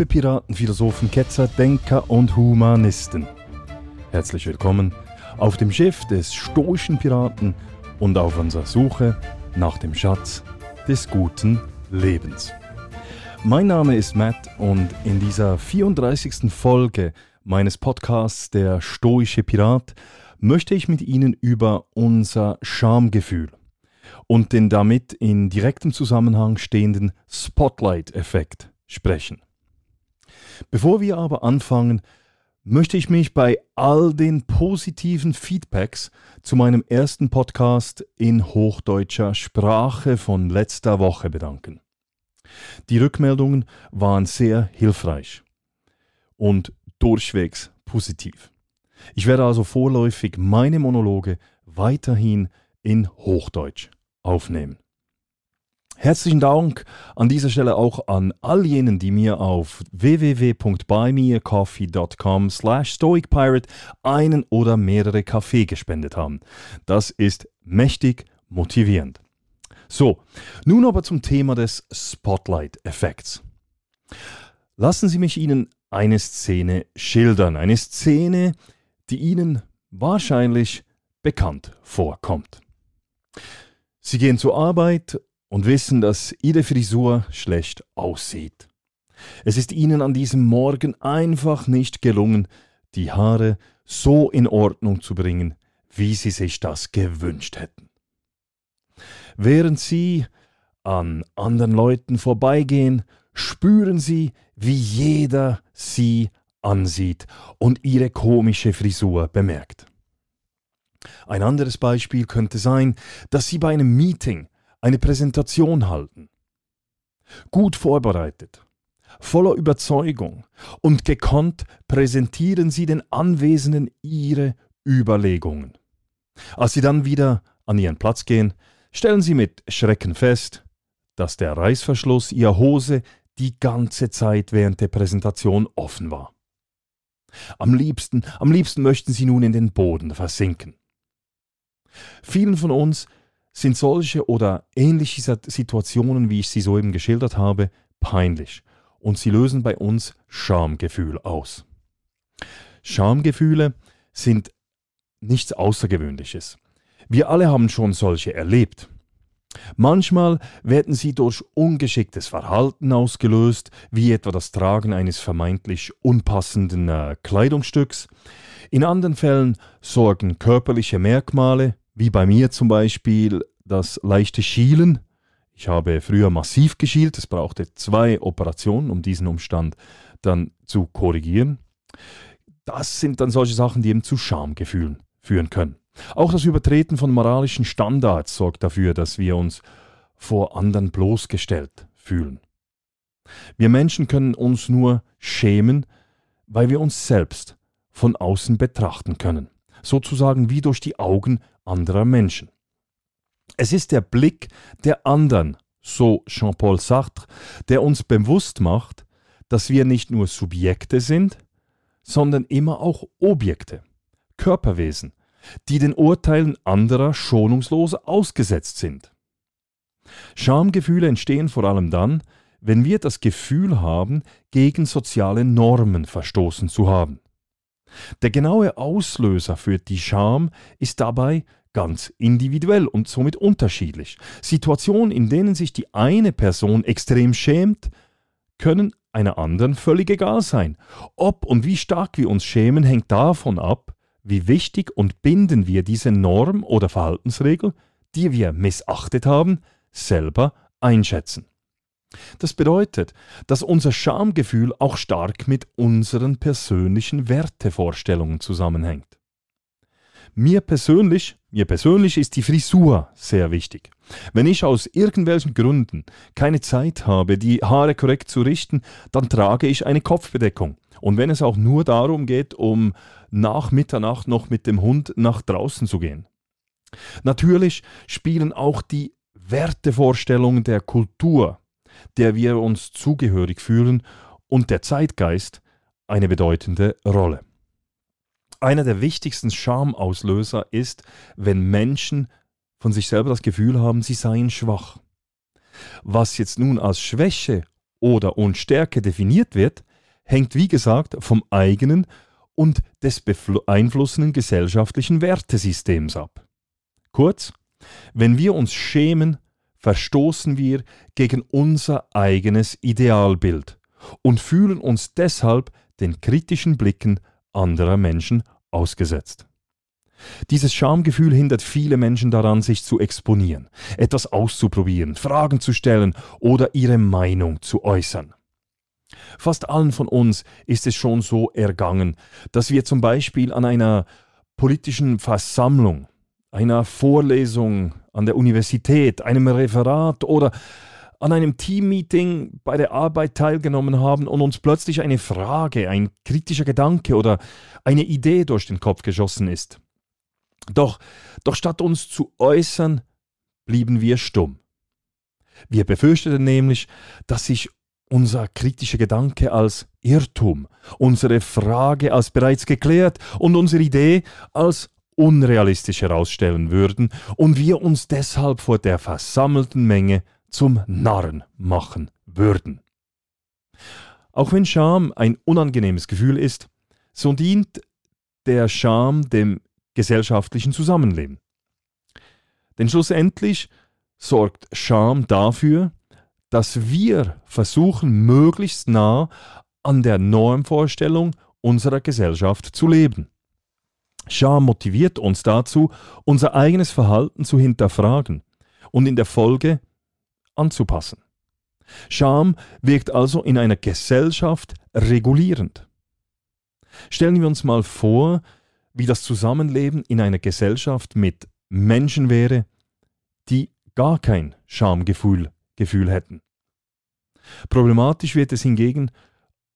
Liebe Piraten, Philosophen, Ketzer, Denker und Humanisten. Herzlich willkommen auf dem Schiff des stoischen Piraten und auf unserer Suche nach dem Schatz des guten Lebens. Mein Name ist Matt und in dieser 34. Folge meines Podcasts Der stoische Pirat möchte ich mit Ihnen über unser Schamgefühl und den damit in direktem Zusammenhang stehenden Spotlight-Effekt sprechen. Bevor wir aber anfangen, möchte ich mich bei all den positiven Feedbacks zu meinem ersten Podcast in hochdeutscher Sprache von letzter Woche bedanken. Die Rückmeldungen waren sehr hilfreich und durchwegs positiv. Ich werde also vorläufig meine Monologe weiterhin in Hochdeutsch aufnehmen. Herzlichen Dank an dieser Stelle auch an all jenen, die mir auf www.buymeacoffee.com slash stoicpirate einen oder mehrere Kaffee gespendet haben. Das ist mächtig motivierend. So, nun aber zum Thema des Spotlight-Effekts. Lassen Sie mich Ihnen eine Szene schildern. Eine Szene, die Ihnen wahrscheinlich bekannt vorkommt. Sie gehen zur Arbeit und wissen, dass ihre Frisur schlecht aussieht. Es ist ihnen an diesem Morgen einfach nicht gelungen, die Haare so in Ordnung zu bringen, wie sie sich das gewünscht hätten. Während sie an anderen Leuten vorbeigehen, spüren sie, wie jeder sie ansieht und ihre komische Frisur bemerkt. Ein anderes Beispiel könnte sein, dass Sie bei einem Meeting eine Präsentation halten. Gut vorbereitet, voller Überzeugung und gekonnt präsentieren Sie den Anwesenden Ihre Überlegungen. Als Sie dann wieder an Ihren Platz gehen, stellen Sie mit Schrecken fest, dass der Reißverschluss Ihrer Hose die ganze Zeit während der Präsentation offen war. Am liebsten, am liebsten möchten Sie nun in den Boden versinken. Vielen von uns sind solche oder ähnliche Situationen, wie ich sie soeben geschildert habe, peinlich und sie lösen bei uns Schamgefühl aus. Schamgefühle sind nichts Außergewöhnliches. Wir alle haben schon solche erlebt. Manchmal werden sie durch ungeschicktes Verhalten ausgelöst, wie etwa das Tragen eines vermeintlich unpassenden äh, Kleidungsstücks. In anderen Fällen sorgen körperliche Merkmale wie bei mir zum Beispiel das leichte Schielen. Ich habe früher massiv geschielt, es brauchte zwei Operationen, um diesen Umstand dann zu korrigieren. Das sind dann solche Sachen, die eben zu Schamgefühlen führen können. Auch das Übertreten von moralischen Standards sorgt dafür, dass wir uns vor anderen bloßgestellt fühlen. Wir Menschen können uns nur schämen, weil wir uns selbst von außen betrachten können, sozusagen wie durch die Augen anderer Menschen. Es ist der Blick der anderen, so Jean-Paul Sartre, der uns bewusst macht, dass wir nicht nur Subjekte sind, sondern immer auch Objekte, Körperwesen, die den Urteilen anderer schonungslos ausgesetzt sind. Schamgefühle entstehen vor allem dann, wenn wir das Gefühl haben, gegen soziale Normen verstoßen zu haben. Der genaue Auslöser für die Scham ist dabei ganz individuell und somit unterschiedlich. Situationen, in denen sich die eine Person extrem schämt, können einer anderen völlig egal sein. Ob und wie stark wir uns schämen, hängt davon ab, wie wichtig und bindend wir diese Norm oder Verhaltensregel, die wir missachtet haben, selber einschätzen. Das bedeutet, dass unser Schamgefühl auch stark mit unseren persönlichen Wertevorstellungen zusammenhängt. Mir persönlich, mir persönlich ist die Frisur sehr wichtig. Wenn ich aus irgendwelchen Gründen keine Zeit habe, die Haare korrekt zu richten, dann trage ich eine Kopfbedeckung. Und wenn es auch nur darum geht, um nach Mitternacht noch mit dem Hund nach draußen zu gehen. Natürlich spielen auch die Wertevorstellungen der Kultur, der wir uns zugehörig fühlen, und der Zeitgeist eine bedeutende Rolle. Einer der wichtigsten Schamauslöser ist, wenn Menschen von sich selber das Gefühl haben, sie seien schwach. Was jetzt nun als Schwäche oder Unstärke definiert wird, hängt wie gesagt vom eigenen und des beeinflussenden gesellschaftlichen Wertesystems ab. Kurz, wenn wir uns schämen, verstoßen wir gegen unser eigenes Idealbild und fühlen uns deshalb den kritischen Blicken anderer Menschen ausgesetzt. Dieses Schamgefühl hindert viele Menschen daran, sich zu exponieren, etwas auszuprobieren, Fragen zu stellen oder ihre Meinung zu äußern. Fast allen von uns ist es schon so ergangen, dass wir zum Beispiel an einer politischen Versammlung, einer Vorlesung an der Universität, einem Referat oder an einem Teammeeting bei der Arbeit teilgenommen haben und uns plötzlich eine Frage, ein kritischer Gedanke oder eine Idee durch den Kopf geschossen ist. Doch, doch statt uns zu äußern, blieben wir stumm. Wir befürchteten nämlich, dass sich unser kritischer Gedanke als Irrtum, unsere Frage als bereits geklärt und unsere Idee als unrealistisch herausstellen würden und wir uns deshalb vor der versammelten Menge zum Narren machen würden. Auch wenn Scham ein unangenehmes Gefühl ist, so dient der Scham dem gesellschaftlichen Zusammenleben. Denn schlussendlich sorgt Scham dafür, dass wir versuchen, möglichst nah an der Normvorstellung unserer Gesellschaft zu leben. Scham motiviert uns dazu, unser eigenes Verhalten zu hinterfragen und in der Folge anzupassen. Scham wirkt also in einer Gesellschaft regulierend. Stellen wir uns mal vor, wie das Zusammenleben in einer Gesellschaft mit Menschen wäre, die gar kein Schamgefühl Gefühl hätten. Problematisch wird es hingegen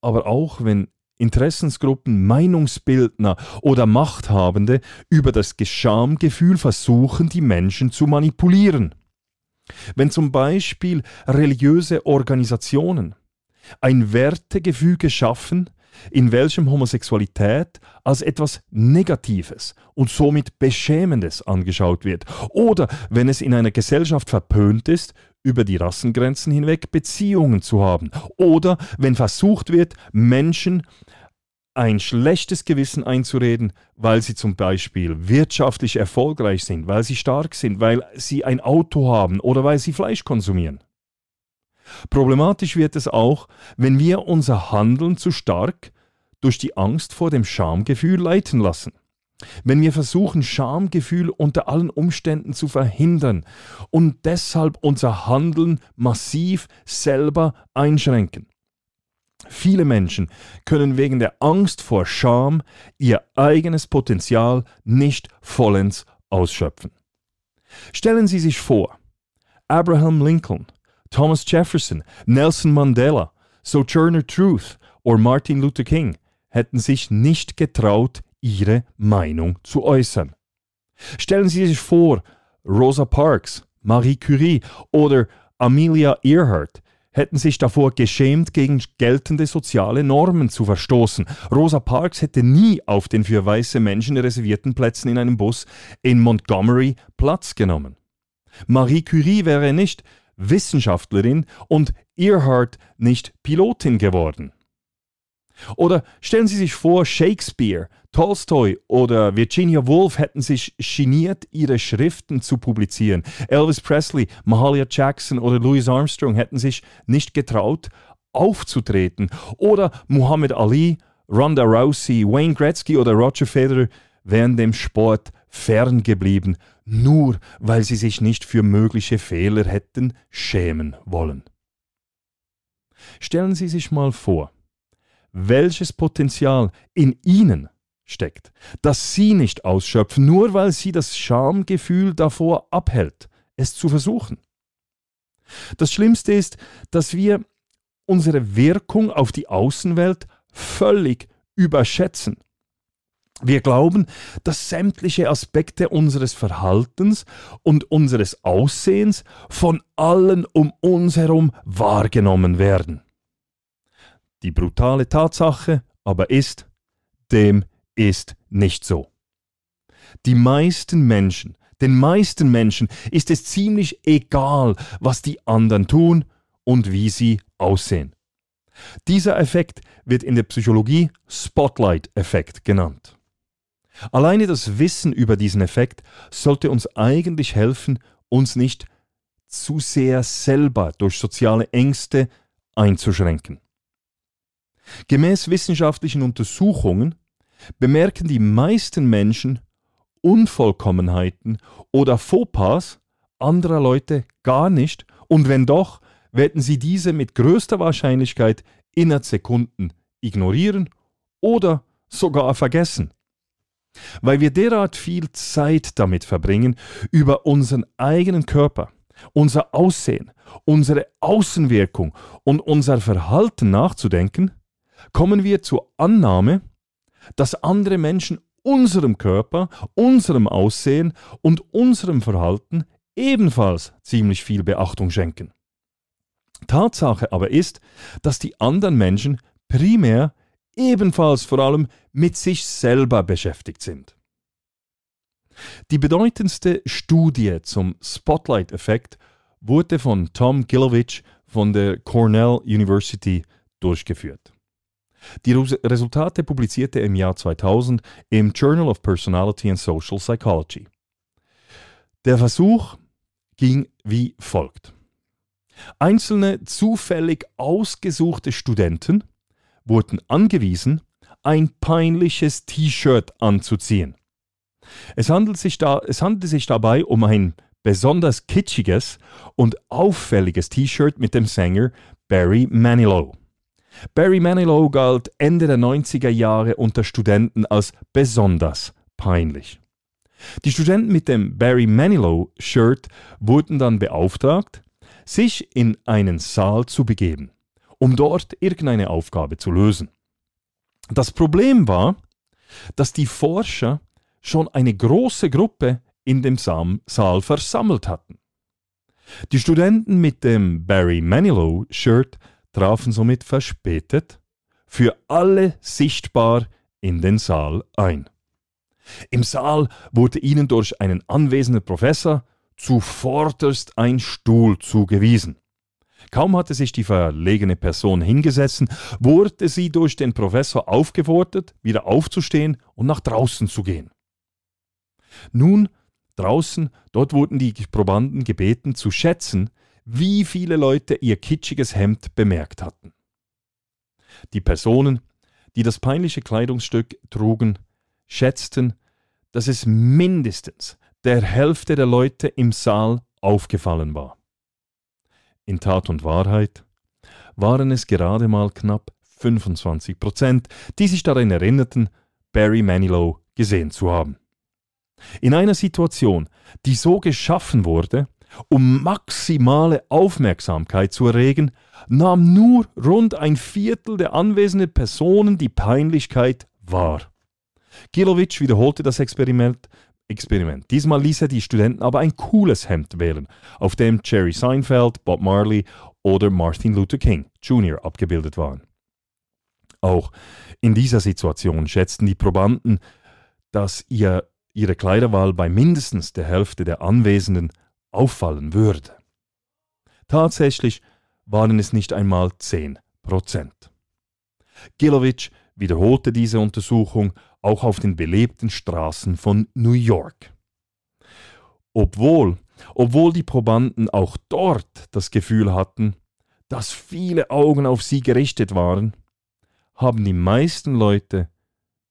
aber auch, wenn Interessensgruppen, Meinungsbildner oder Machthabende über das Schamgefühl versuchen, die Menschen zu manipulieren. Wenn zum Beispiel religiöse Organisationen ein Wertegefüge schaffen, in welchem Homosexualität als etwas Negatives und somit Beschämendes angeschaut wird, oder wenn es in einer Gesellschaft verpönt ist, über die Rassengrenzen hinweg Beziehungen zu haben, oder wenn versucht wird, Menschen ein schlechtes Gewissen einzureden, weil sie zum Beispiel wirtschaftlich erfolgreich sind, weil sie stark sind, weil sie ein Auto haben oder weil sie Fleisch konsumieren. Problematisch wird es auch, wenn wir unser Handeln zu stark durch die Angst vor dem Schamgefühl leiten lassen. Wenn wir versuchen, Schamgefühl unter allen Umständen zu verhindern und deshalb unser Handeln massiv selber einschränken. Viele Menschen können wegen der Angst vor Scham ihr eigenes Potenzial nicht vollends ausschöpfen. Stellen Sie sich vor, Abraham Lincoln Thomas Jefferson, Nelson Mandela, Sojourner Truth oder Martin Luther King hätten sich nicht getraut, ihre Meinung zu äußern. Stellen Sie sich vor, Rosa Parks, Marie Curie oder Amelia Earhart hätten sich davor geschämt, gegen geltende soziale Normen zu verstoßen. Rosa Parks hätte nie auf den für weiße Menschen reservierten Plätzen in einem Bus in Montgomery Platz genommen. Marie Curie wäre nicht Wissenschaftlerin und Earhart nicht Pilotin geworden. Oder stellen Sie sich vor, Shakespeare, Tolstoy oder Virginia Woolf hätten sich geniert, ihre Schriften zu publizieren. Elvis Presley, Mahalia Jackson oder Louis Armstrong hätten sich nicht getraut, aufzutreten. Oder Muhammad Ali, Ronda Rousey, Wayne Gretzky oder Roger Federer wären dem Sport ferngeblieben, nur weil sie sich nicht für mögliche Fehler hätten schämen wollen. Stellen Sie sich mal vor, welches Potenzial in Ihnen steckt, das Sie nicht ausschöpfen, nur weil Sie das Schamgefühl davor abhält, es zu versuchen. Das Schlimmste ist, dass wir unsere Wirkung auf die Außenwelt völlig überschätzen. Wir glauben, dass sämtliche Aspekte unseres Verhaltens und unseres Aussehens von allen um uns herum wahrgenommen werden. Die brutale Tatsache aber ist, dem ist nicht so. Die meisten Menschen, den meisten Menschen ist es ziemlich egal, was die anderen tun und wie sie aussehen. Dieser Effekt wird in der Psychologie Spotlight-Effekt genannt. Alleine das Wissen über diesen Effekt sollte uns eigentlich helfen, uns nicht zu sehr selber durch soziale Ängste einzuschränken. Gemäß wissenschaftlichen Untersuchungen bemerken die meisten Menschen Unvollkommenheiten oder Fauxpas anderer Leute gar nicht und wenn doch, werden sie diese mit größter Wahrscheinlichkeit innerhalb Sekunden ignorieren oder sogar vergessen. Weil wir derart viel Zeit damit verbringen, über unseren eigenen Körper, unser Aussehen, unsere Außenwirkung und unser Verhalten nachzudenken, kommen wir zur Annahme, dass andere Menschen unserem Körper, unserem Aussehen und unserem Verhalten ebenfalls ziemlich viel Beachtung schenken. Tatsache aber ist, dass die anderen Menschen primär ebenfalls vor allem mit sich selber beschäftigt sind. Die bedeutendste Studie zum Spotlight-Effekt wurde von Tom Gilovich von der Cornell University durchgeführt. Die Resultate publizierte er im Jahr 2000 im Journal of Personality and Social Psychology. Der Versuch ging wie folgt. Einzelne zufällig ausgesuchte Studenten wurden angewiesen, ein peinliches T-Shirt anzuziehen. Es handelt, sich da, es handelte sich dabei um ein besonders kitschiges und auffälliges T-Shirt mit dem Sänger Barry Manilow. Barry Manilow galt Ende der 90er Jahre unter Studenten als besonders peinlich. Die Studenten mit dem Barry Manilow-Shirt wurden dann beauftragt, sich in einen Saal zu begeben, um dort irgendeine Aufgabe zu lösen. Das Problem war, dass die Forscher schon eine große Gruppe in dem Saal versammelt hatten. Die Studenten mit dem Barry Manilow-Shirt trafen somit verspätet für alle sichtbar in den Saal ein. Im Saal wurde ihnen durch einen anwesenden Professor zuvorderst ein Stuhl zugewiesen. Kaum hatte sich die verlegene Person hingesessen, wurde sie durch den Professor aufgefordert, wieder aufzustehen und nach draußen zu gehen. Nun, draußen, dort wurden die Probanden gebeten zu schätzen, wie viele Leute ihr kitschiges Hemd bemerkt hatten. Die Personen, die das peinliche Kleidungsstück trugen, schätzten, dass es mindestens der Hälfte der Leute im Saal aufgefallen war. In Tat und Wahrheit waren es gerade mal knapp 25 Prozent, die sich daran erinnerten, Barry Manilow gesehen zu haben. In einer Situation, die so geschaffen wurde, um maximale Aufmerksamkeit zu erregen, nahm nur rund ein Viertel der anwesenden Personen die Peinlichkeit wahr. Gilovic wiederholte das Experiment, Experiment. Diesmal ließ er die Studenten aber ein cooles Hemd wählen, auf dem Jerry Seinfeld, Bob Marley oder Martin Luther King Jr. abgebildet waren. Auch in dieser Situation schätzten die Probanden, dass ihr, ihre Kleiderwahl bei mindestens der Hälfte der Anwesenden auffallen würde. Tatsächlich waren es nicht einmal 10 Prozent. Gilovic wiederholte diese Untersuchung auch auf den belebten Straßen von New York. Obwohl, obwohl die Probanden auch dort das Gefühl hatten, dass viele Augen auf sie gerichtet waren, haben die meisten Leute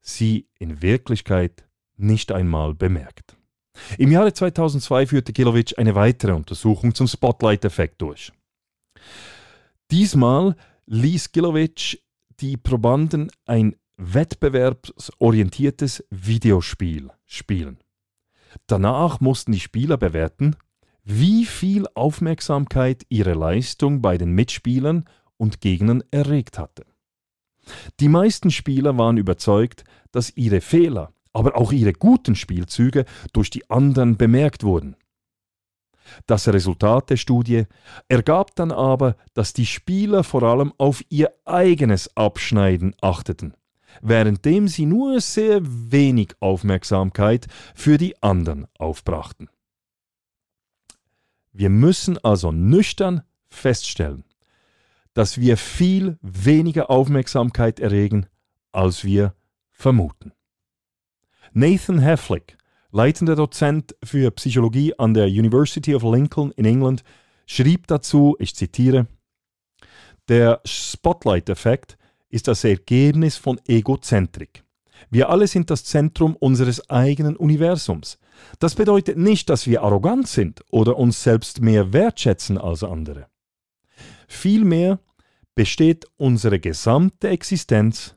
sie in Wirklichkeit nicht einmal bemerkt. Im Jahre 2002 führte Kilovic eine weitere Untersuchung zum Spotlight-Effekt durch. Diesmal ließ Gilovic die Probanden ein wettbewerbsorientiertes Videospiel spielen. Danach mussten die Spieler bewerten, wie viel Aufmerksamkeit ihre Leistung bei den Mitspielern und Gegnern erregt hatte. Die meisten Spieler waren überzeugt, dass ihre Fehler, aber auch ihre guten Spielzüge durch die anderen bemerkt wurden. Das Resultat der Studie ergab dann aber, dass die Spieler vor allem auf ihr eigenes Abschneiden achteten währenddem sie nur sehr wenig Aufmerksamkeit für die anderen aufbrachten. Wir müssen also nüchtern feststellen, dass wir viel weniger Aufmerksamkeit erregen, als wir vermuten. Nathan Hefflick, leitender Dozent für Psychologie an der University of Lincoln in England, schrieb dazu, ich zitiere, der Spotlight-Effekt ist das Ergebnis von Egozentrik. Wir alle sind das Zentrum unseres eigenen Universums. Das bedeutet nicht, dass wir arrogant sind oder uns selbst mehr wertschätzen als andere. Vielmehr besteht unsere gesamte Existenz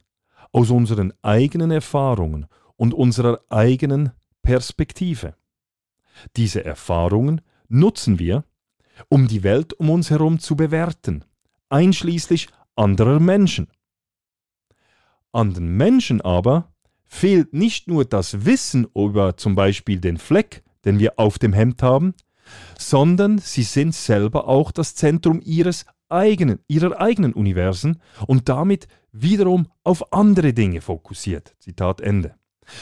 aus unseren eigenen Erfahrungen und unserer eigenen Perspektive. Diese Erfahrungen nutzen wir, um die Welt um uns herum zu bewerten, einschließlich anderer Menschen. An den Menschen aber fehlt nicht nur das Wissen über zum Beispiel den Fleck, den wir auf dem Hemd haben, sondern sie sind selber auch das Zentrum ihres eigenen, ihrer eigenen Universen und damit wiederum auf andere Dinge fokussiert. Zitat Ende.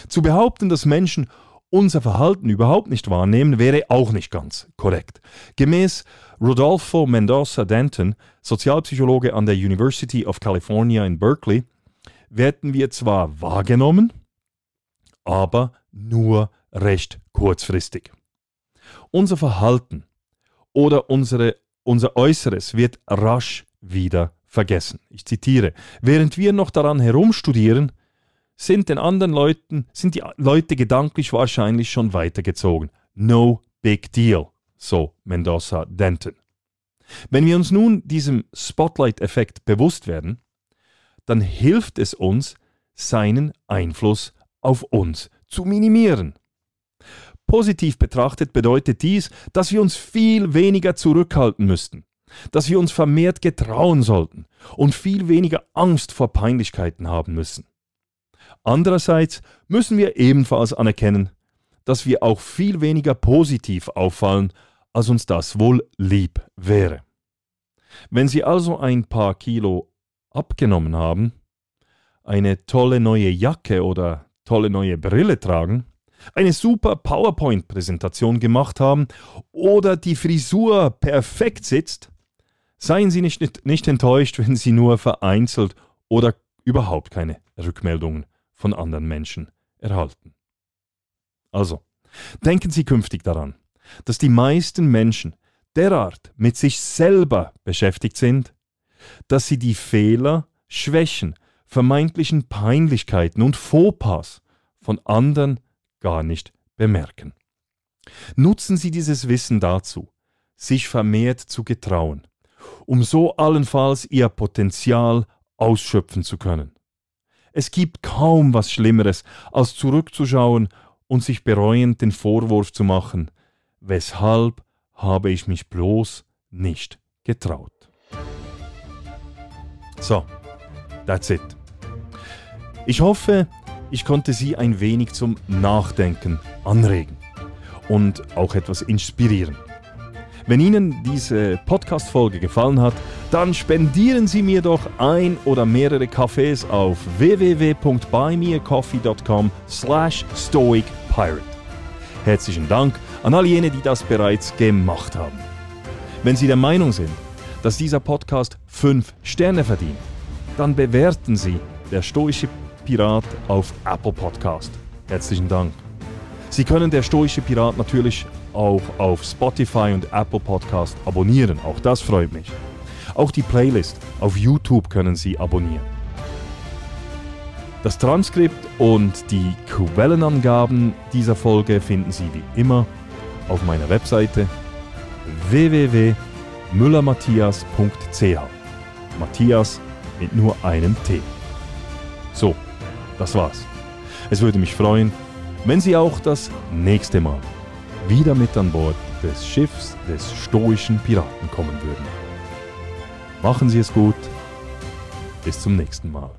Zu behaupten, dass Menschen unser Verhalten überhaupt nicht wahrnehmen, wäre auch nicht ganz korrekt. Gemäß Rodolfo Mendoza Denton, Sozialpsychologe an der University of California in Berkeley, werden wir zwar wahrgenommen, aber nur recht kurzfristig. Unser Verhalten oder unsere, unser Äußeres wird rasch wieder vergessen. Ich zitiere, während wir noch daran herumstudieren, sind den anderen Leuten, sind die Leute gedanklich wahrscheinlich schon weitergezogen. No big deal, so Mendoza Denton. Wenn wir uns nun diesem Spotlight-Effekt bewusst werden, dann hilft es uns, seinen Einfluss auf uns zu minimieren. Positiv betrachtet bedeutet dies, dass wir uns viel weniger zurückhalten müssten, dass wir uns vermehrt getrauen sollten und viel weniger Angst vor Peinlichkeiten haben müssen. Andererseits müssen wir ebenfalls anerkennen, dass wir auch viel weniger positiv auffallen, als uns das wohl lieb wäre. Wenn Sie also ein paar Kilo abgenommen haben, eine tolle neue Jacke oder tolle neue Brille tragen, eine super PowerPoint-Präsentation gemacht haben oder die Frisur perfekt sitzt, seien Sie nicht, nicht enttäuscht, wenn Sie nur vereinzelt oder überhaupt keine Rückmeldungen von anderen Menschen erhalten. Also, denken Sie künftig daran, dass die meisten Menschen derart mit sich selber beschäftigt sind, dass sie die Fehler, Schwächen, vermeintlichen Peinlichkeiten und Fauxpas von anderen gar nicht bemerken. Nutzen Sie dieses Wissen dazu, sich vermehrt zu getrauen, um so allenfalls Ihr Potenzial ausschöpfen zu können. Es gibt kaum was Schlimmeres, als zurückzuschauen und sich bereuend den Vorwurf zu machen, weshalb habe ich mich bloß nicht getraut. So, that's it. Ich hoffe, ich konnte Sie ein wenig zum Nachdenken anregen und auch etwas inspirieren. Wenn Ihnen diese Podcast-Folge gefallen hat, dann spendieren Sie mir doch ein oder mehrere Kaffees auf www.buymeacoffee.com slash stoicpirate. Herzlichen Dank an all jene, die das bereits gemacht haben. Wenn Sie der Meinung sind, dass dieser Podcast 5 Sterne verdient, dann bewerten Sie der stoische Pirat auf Apple Podcast. Herzlichen Dank. Sie können der stoische Pirat natürlich auch auf Spotify und Apple Podcast abonnieren. Auch das freut mich. Auch die Playlist auf YouTube können Sie abonnieren. Das Transkript und die Quellenangaben dieser Folge finden Sie wie immer auf meiner Webseite www.müllermatthias.ch. Matthias mit nur einem T. So, das war's. Es würde mich freuen, wenn Sie auch das nächste Mal wieder mit an Bord des Schiffs des stoischen Piraten kommen würden. Machen Sie es gut. Bis zum nächsten Mal.